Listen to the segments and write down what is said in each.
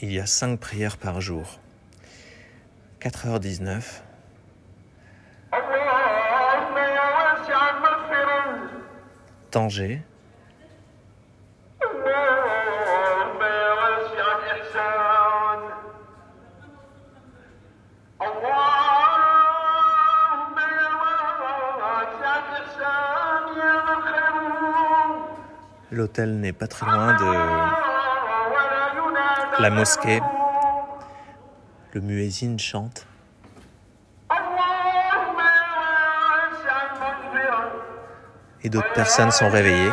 il y a cinq prières par jour. 4h19. Tanger. L'hôtel n'est pas très loin de la mosquée, le muezzin chante. Et d'autres personnes sont réveillées.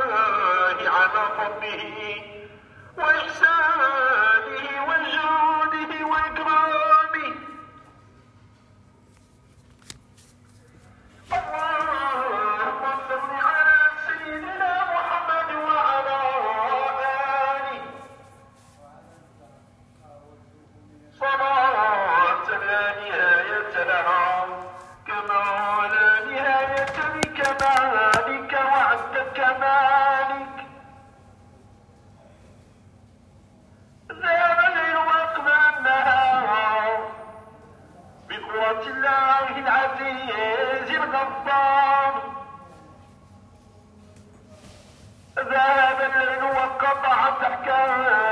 كما لا نهاية لكمالك وعد كمالك ذهب الليل وأقبل النهار. بقوة الله العزيز الغفار. ذهب الليل وانقطعت أحكامه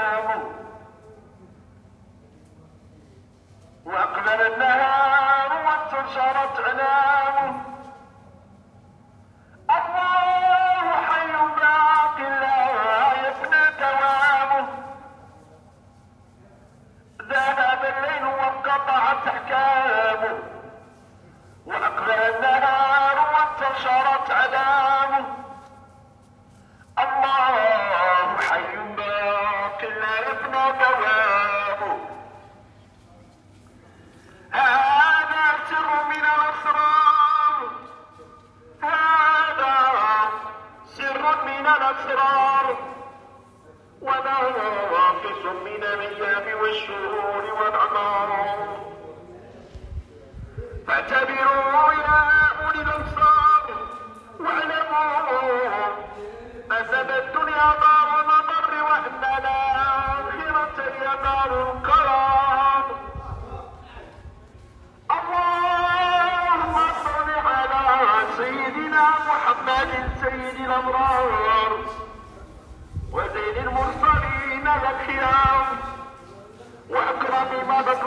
من الأسرار ونواقص من الأيام والشهور والأعمار فاعتبروا يا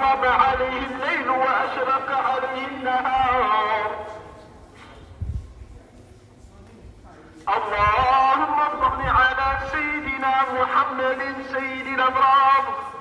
أظلم عليه الليل وأشرق عليه النهار. اللهم صل على سيدنا محمد سيد الأبرار.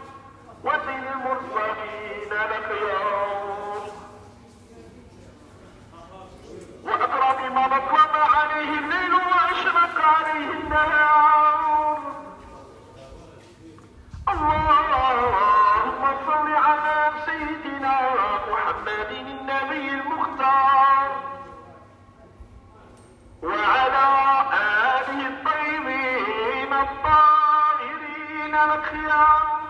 والطاهرين الخيار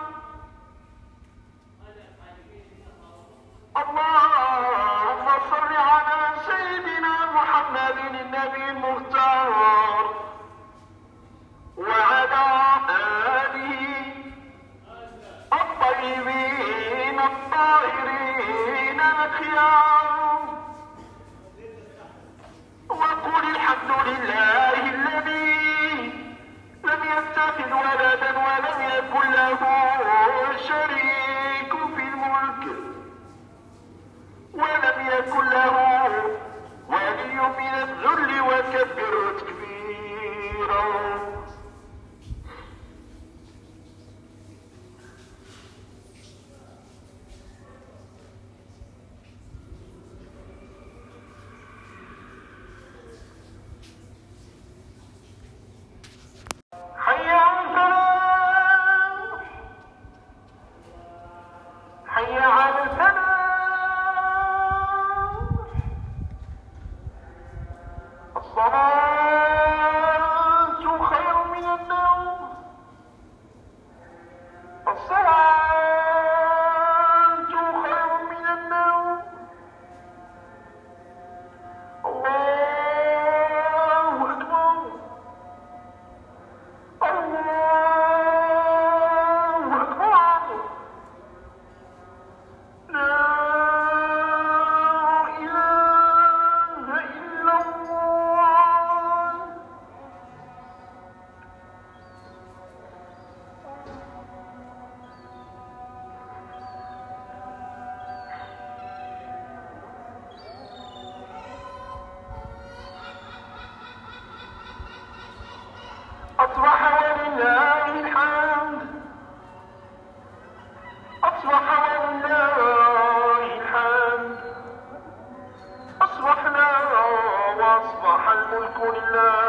لله